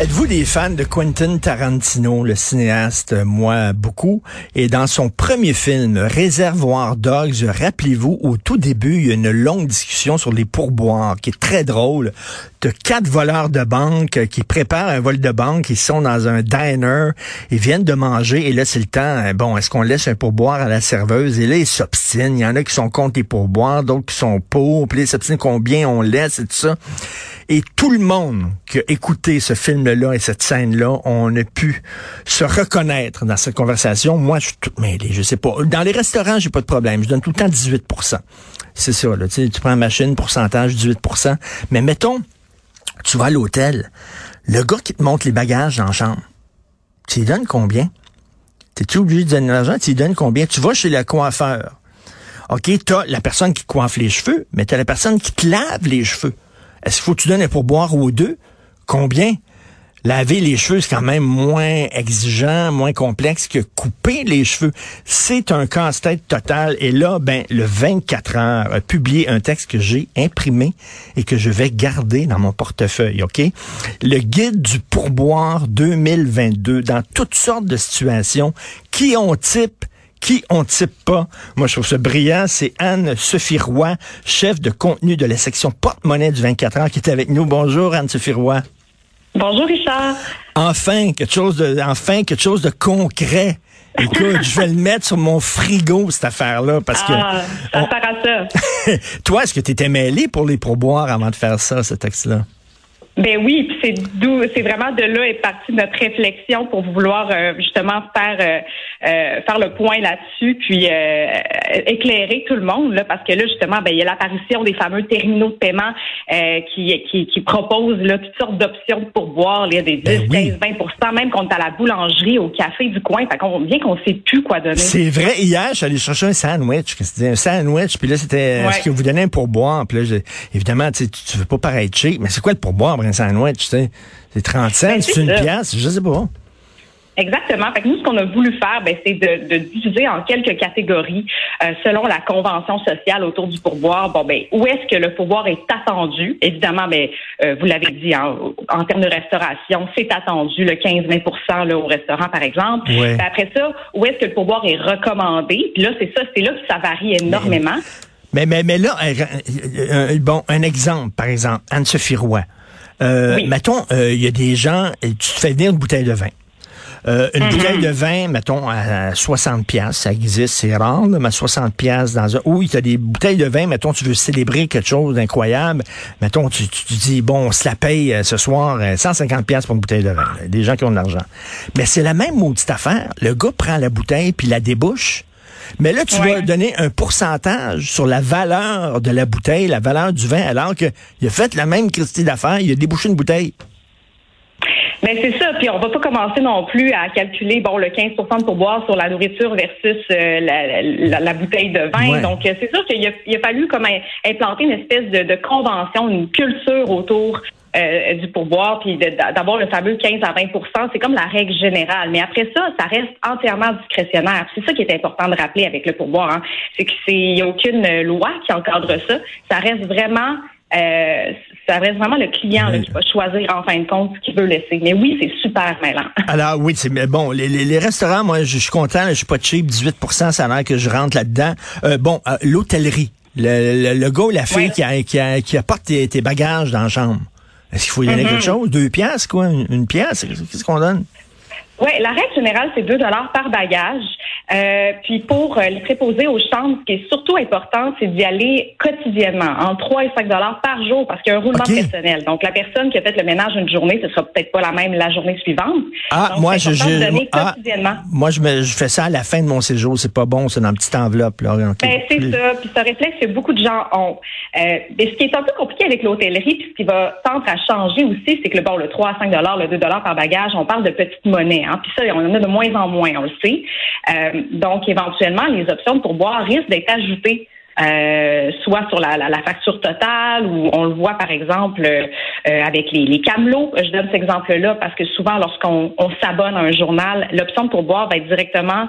Êtes-vous des fans de Quentin Tarantino, le cinéaste? Moi, beaucoup? Et dans son premier film, Réservoir Dogs, rappelez-vous, au tout début, il y a une longue discussion sur les pourboires qui est très drôle. De quatre voleurs de banque qui préparent un vol de banque, ils sont dans un diner, ils viennent de manger et là, c'est le temps. Bon, est-ce qu'on laisse un pourboire à la serveuse? Et là, ils s'obstinent. Il y en a qui sont contre les pourboires, d'autres qui sont pour, puis ils s'obstinent combien on laisse et tout ça. Et tout le monde qui a écouté ce film-là et cette scène-là, on a pu se reconnaître dans cette conversation. Moi, je suis tout mêlé, je sais pas. Dans les restaurants, j'ai pas de problème. Je donne tout le temps 18% C'est ça, là. Tu, prends la machine, pourcentage, 18% Mais mettons, tu vas à l'hôtel, le gars qui te montre les bagages dans la chambre, tu lui donnes combien? T'es-tu obligé de donner l'argent? Tu lui donnes combien? Tu vas chez le coiffeur. OK, t'as la personne qui coiffe les cheveux, mais t'as la personne qui te lave les cheveux. Est-ce qu'il faut que tu donnes un pourboire aux deux? Combien? Laver les cheveux, c'est quand même moins exigeant, moins complexe que couper les cheveux. C'est un casse-tête total. Et là, ben, le 24 heures a publié un texte que j'ai imprimé et que je vais garder dans mon portefeuille, OK? Le guide du pourboire 2022 dans toutes sortes de situations. Qui on type? Qui on type pas? Moi, je trouve ça brillant. C'est Anne-Sophie Roy, chef de contenu de la section porte-monnaie du 24 heures, qui est avec nous. Bonjour, Anne-Sophie Roy. Bonjour, Richard. Enfin, quelque chose de, enfin, quelque chose de concret. Écoute, je vais le mettre sur mon frigo, cette affaire-là, parce que... Ah, ça sert à ça. Toi, est-ce que tu étais mêlé pour les pourboires avant de faire ça, ce texte-là? Ben oui, c'est d'où, c'est vraiment de là est partie notre réflexion pour vouloir euh, justement faire euh, euh, faire le point là-dessus, puis éclairer tout le monde là, parce que là justement, ben il y a l'apparition des fameux terminaux de paiement qui, qui, qui proposent là toutes sortes d'options pour boire, il y a des 10, 15, 20% même quand on est à la boulangerie, au café du coin, fait qu'on bien qu'on sait plus quoi donner. C'est vrai. Hier, j'allais chercher un sandwich, un sandwich, puis là c'était ce que vous donnez un pourboire, puis là évidemment tu tu veux pas paraître cheap, mais c'est quoi le pourboire? Un sandwich, tu sais. C'est 30 cents, ben, c'est une pièce, je sais pas. Exactement. Fait que nous, ce qu'on a voulu faire, ben, c'est de, de, diviser en quelques catégories euh, selon la convention sociale autour du pourboire. Bon, ben, où est-ce que le pourboire est attendu? Évidemment, ben, euh, vous l'avez dit, en, termes de restauration, c'est attendu, le 15-20% au restaurant, par exemple. Ben, après ça, où est-ce que le pourboire est recommandé? Puis là, c'est ça, c'est là que ça varie énormément. Mais, mais, mais là, euh, bon, un exemple, par exemple, Anne-Sophie Roy. Euh, Mettons, il y a des gens, tu te fais venir une bouteille de vin. Euh, une mm-hmm. bouteille de vin, mettons, à 60 pièces, ça existe, c'est rare, mais 60 pièces dans un... Oui, tu as des bouteilles de vin, mettons, tu veux célébrer quelque chose d'incroyable, mettons, tu, tu, dis, bon, on se la paye euh, ce soir, 150 euh, pièces pour une bouteille de vin. Des gens qui ont de l'argent. Mais c'est la même maudite affaire. Le gars prend la bouteille puis la débouche, mais là, tu vas donner un pourcentage sur la valeur de la bouteille, la valeur du vin, alors qu'il a fait la même Christie d'affaires, il a débouché une bouteille. Mais ben, c'est ça. Puis on va pas commencer non plus à calculer bon le 15% de pourboire sur la nourriture versus euh, la, bouteille de vin. Donc euh, c'est sûr qu'il a, il a fallu comme implanter une espèce de, de convention, une culture autour euh, du pourboire, puis d'avoir le fameux 15 à 20% c'est comme la règle générale. Mais après ça, ça reste entièrement discrétionnaire. C'est ça qui est important de rappeler avec le pourboire. Hein. C'est qu'il n'y a aucune loi qui encadre ça. Ça reste vraiment euh, ça reste vraiment le client qui va choisir en fin de compte ce qu'il veut laisser. Mais oui, c'est super mêlant. Alors oui, c'est bon. Les, les, restaurants, moi, je suis content. Je suis pas cheap, 18 ça a l'air que je rentre là-dedans. Euh, bon, euh, l'hôtellerie, le, le, gars ou la fille qui, a, qui, a, qui, apporte tes, bagages dans la chambre. Est-ce qu'il faut y donner mm-hmm. quelque chose? Deux pièces, quoi? Une, pièce? Qu'est-ce qu'on donne? Oui, la règle générale, c'est 2 dollars par bagage. Euh, puis pour euh, les préposer aux chambres, ce qui est surtout important, c'est d'y aller quotidiennement, en 3 et 5 dollars par jour, parce qu'il y a un roulement personnel. Donc la personne qui a fait le ménage une journée, ce sera peut-être pas la même la journée suivante. Ah, moi je, je ah, moi je, me, je fais ça à la fin de mon séjour, c'est pas bon, c'est dans une petite enveloppe là. Ben, c'est ça, puis ce réflexe que beaucoup de gens ont. Euh, mais ce qui est un peu compliqué avec l'hôtellerie, puis ce qui va tendre à changer aussi, c'est que le bon le 3 à 5 dollars, le 2 dollars par bagage, on parle de petites monnaies, hein, puis ça on en a de moins en moins, on le sait. Euh, donc, éventuellement, les options pour boire risquent d'être ajoutées. Euh, soit sur la, facture totale ou on le voit par exemple euh, avec les, les, camelots. Je donne cet exemple-là parce que souvent lorsqu'on s'abonne à un journal, l'option pour boire va être directement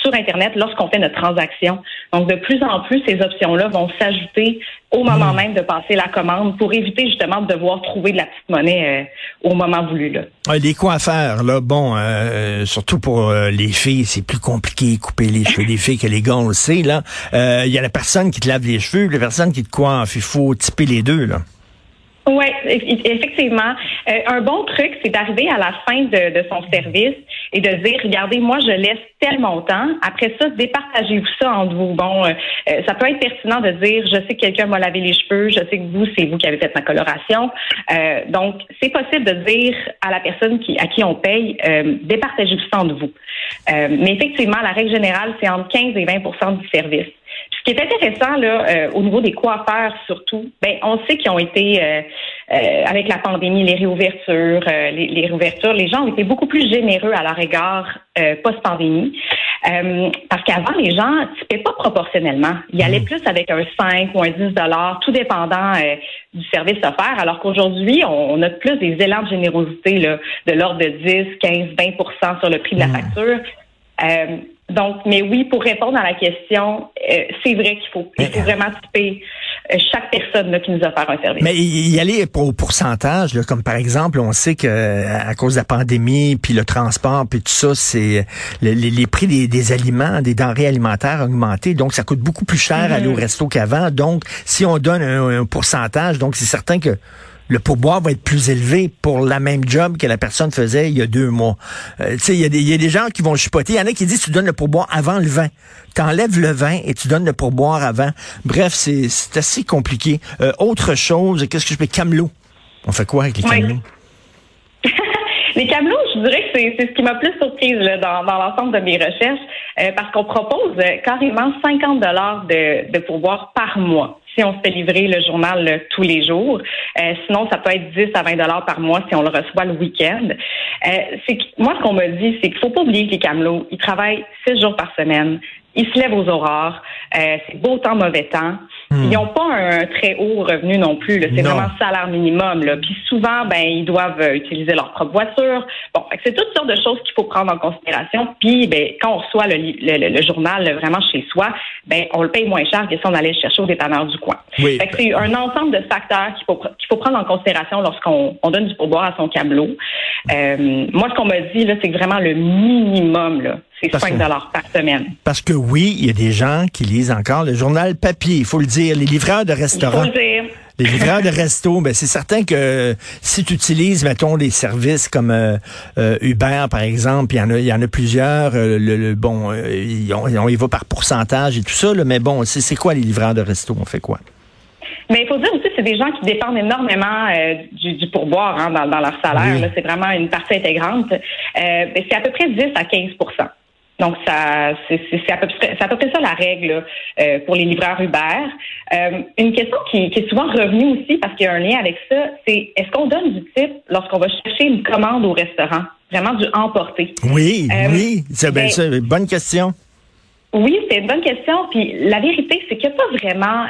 sur Internet lorsqu'on fait notre transaction. Donc de plus en plus, ces options-là vont s'ajouter au moment hmm. même de passer la commande pour éviter justement de devoir trouver de la petite monnaie euh, au moment voulu. Là. les coiffeurs, là, bon, euh, surtout pour euh, les filles, c'est plus compliqué couper les cheveux des filles que les gars, on le sait. Là, il y a la personne qui te lave les cheveux, la personne qui te coiffe. Il faut typer les deux là. Oui, effectivement. Euh, un bon truc, c'est d'arriver à la fin de, son service et de dire, regardez, moi, je laisse tel montant. Après ça, départagez-vous ça entre vous. Bon, euh, euh, ça peut être pertinent de dire, je sais que quelqu'un m'a lavé les cheveux, je sais que vous, c'est vous qui avez fait ma coloration. donc, c'est possible de dire à la personne qui, à qui on paye, départagez-vous ça entre vous. mais effectivement, la règle générale, c'est entre 15 et 20% du service. Ce qui est intéressant là, euh, au niveau des coiffeurs surtout, ben on sait qu'ils ont été euh, euh, avec la pandémie, les réouvertures, les, les, réouvertures, les gens ont été beaucoup plus généreux à leur égard post-pandémie. parce qu'avant, les gens ne paient pas proportionnellement. Ils allaient mmh. plus avec un 5 ou un 10 tout dépendant du service offert, alors qu'aujourd'hui, on, a plus des élans de générosité là, de l'ordre de 10, 15, 20% sur le prix de la mmh. facture. Donc, mais oui, pour répondre à la question, euh, c'est vrai qu'il faut, il faut vraiment typer euh, chaque personne là, qui nous offert un service. Mais y aller au pourcentage, là, comme par exemple, on sait que à cause de la pandémie, puis le transport, puis tout ça, c'est les, prix des, aliments, des denrées alimentaires ont augmenté, donc ça coûte beaucoup plus cher aller au mm-hmm. resto qu'avant. Donc, si on donne un pourcentage, donc c'est certain que le pourboire va être plus élevé pour la même job que la personne faisait il y a deux mois. Euh, tu sais, il y, a des gens qui vont chipoter. Il y en a qui disent tu donnes le pourboire avant le vin. Tu enlèves le vin et tu donnes le pourboire avant. Bref, c'est assez compliqué. Euh, autre chose, qu'est-ce que je peux... Camelot. On fait quoi avec les camelots? Les camelots, je dirais que c'est ce qui m'a plus surprise dans, l'ensemble de mes recherches, euh, parce qu'on propose carrément 50 dollars de, de pourboire par mois si on se fait livrer le journal euh, tous les jours. Euh, sinon, ça peut être 10 à 20 dollars par mois si on le reçoit le week-end. Euh, moi, ce qu'on m'a dit, c'est qu'il faut pas oublier que les camelots, ils travaillent six jours par semaine. Ils se lèvent aux aurores. c'est beau temps, mauvais temps. Hmm. Ils n'ont pas un très haut revenu non plus. C'est vraiment salaire minimum. Là. Puis souvent, ben, ils doivent euh, utiliser leur propre voiture. Bon, c'est toutes sortes de choses qu'il faut prendre en considération. Puis, ben, quand on reçoit le, le, journal vraiment chez soi, ben, on le paye moins cher que si on allait le chercher au dépanneur du coin. Oui. c'est un ensemble de facteurs qu'il faut, qu'il faut prendre en considération lorsqu'on on donne du pourboire à son camelot. Euh, moi, ce qu'on m'a dit, là, c'est vraiment le minimum. Là. C'est 5 dollars par semaine. Parce que oui, il y a des gens qui lisent encore le journal papier, il faut le dire, les livreurs de restaurants. Il faut le dire. Les livreurs de resto, ben c'est certain que si tu utilises, mettons, des services comme euh, euh, Uber, par exemple, il y en a, il y en a plusieurs. Euh, le, bon, on, y va par pourcentage et tout ça. mais bon, c'est quoi les livreurs de resto On fait quoi? Mais il faut dire aussi que c'est des gens qui dépendent énormément du, pourboire hein, dans, leur salaire. C'est vraiment une partie intégrante. Ben, c'est à peu près 10 à 15 donc, ça, c'est à, peu près, à peu près ça la règle euh, pour les livreurs Uber. Euh, une question qui, est souvent revenue aussi, parce qu'il y a un lien avec ça, c'est est-ce qu'on donne du type lorsqu'on va chercher une commande au restaurant? Vraiment du emporter. Oui, euh, oui, c'est ben, une bonne question. Oui, c'est une bonne question. Puis la vérité, c'est qu'il n'y a pas vraiment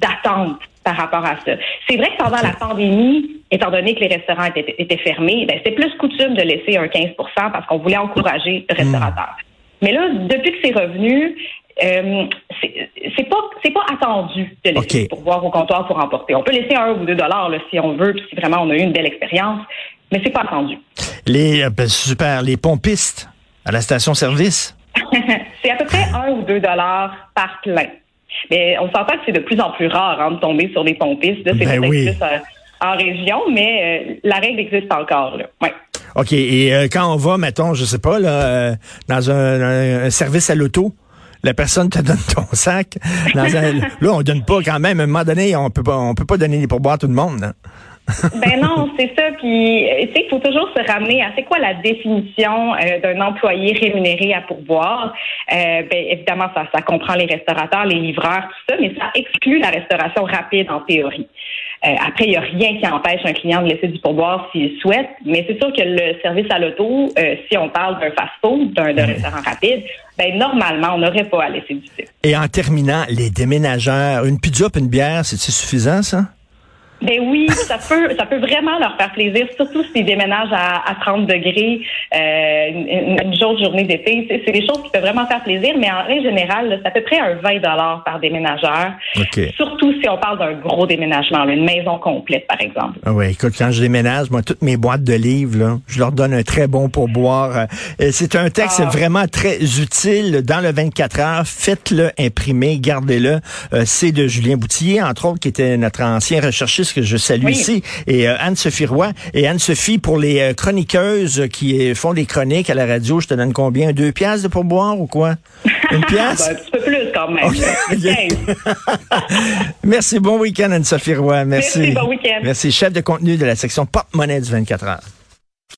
d'attente par rapport à ça. C'est vrai que pendant la pandémie, étant donné que les restaurants étaient, fermés, ben, c'était plus coutume de laisser un 15% parce qu'on voulait encourager le restaurateur. Mais là, depuis que c'est revenu, euh, c'est pas c'est pas attendu de laisser pour boire au comptoir pour emporter. On peut laisser un ou deux dollars si on veut, si vraiment on a eu une belle expérience, mais c'est pas attendu. Les euh, ben, super, les pompistes à la station-service? c'est à peu près un ou deux dollars par plein. Mais on s'entend que c'est de plus en plus rare hein, de tomber sur des pompistes. c'est ben peut-être plus euh, en région, mais la règle existe encore. Là. Ouais. OK. Et euh, quand on va, mettons, je sais pas, là, euh, dans un, service à l'auto, la personne te donne ton sac. Là, on donne pas quand même. À un moment donné, on peut pas, on peut pas donner des pourboires à tout le monde. Hein. ben non, c'est ça. Puis, tu sais, il faut toujours se ramener à c'est quoi la définition euh, d'un employé rémunéré à pourboire? ben évidemment, ça, ça comprend les restaurateurs, les livreurs, tout ça, mais ça exclut la restauration rapide en théorie. Euh, après, il n'y a rien qui empêche un client de laisser du pourboire s'il souhaite, mais c'est sûr que le service à l'auto, euh, si on parle d'un fast-food, d'un restaurant rapide, ben normalement, on n'aurait pas à laisser du Et en terminant, les déménageurs, une pizza une bière, c'est suffisant, ça? Ben oui, ça peut, ça peut vraiment leur faire plaisir, surtout s'ils déménagent à, à 30 degrés euh, une, une jour journée d'été. C'est, des choses qui peuvent vraiment faire plaisir, mais en règle générale, c'est à peu près un 20 dollars par déménageur. Surtout si on parle d'un gros déménagement, une maison complète, par exemple. Ah oui, écoute, quand je déménage, moi, toutes mes boîtes de livres, là, je leur donne un très bon pourboire. Euh, c'est un texte ah. vraiment très utile dans le 24 heures. Faites-le imprimer, gardez-le. Euh, c'est de Julien Boutillier, entre autres, qui était notre ancien recherchiste que je salue ici, et euh, Anne-Sophie Roy. Et Anne-Sophie, pour les euh, chroniqueuses qui font des chroniques à la radio, je te donne combien? Deux piastres de pourboire ou quoi? Une pièce? Ben, un petit peu plus quand même. Merci, bon week-end Anne-Sophie Roy. Merci. Merci, bon week-end. Merci, chef de contenu de la section Pop-Monnaie du 24 heures.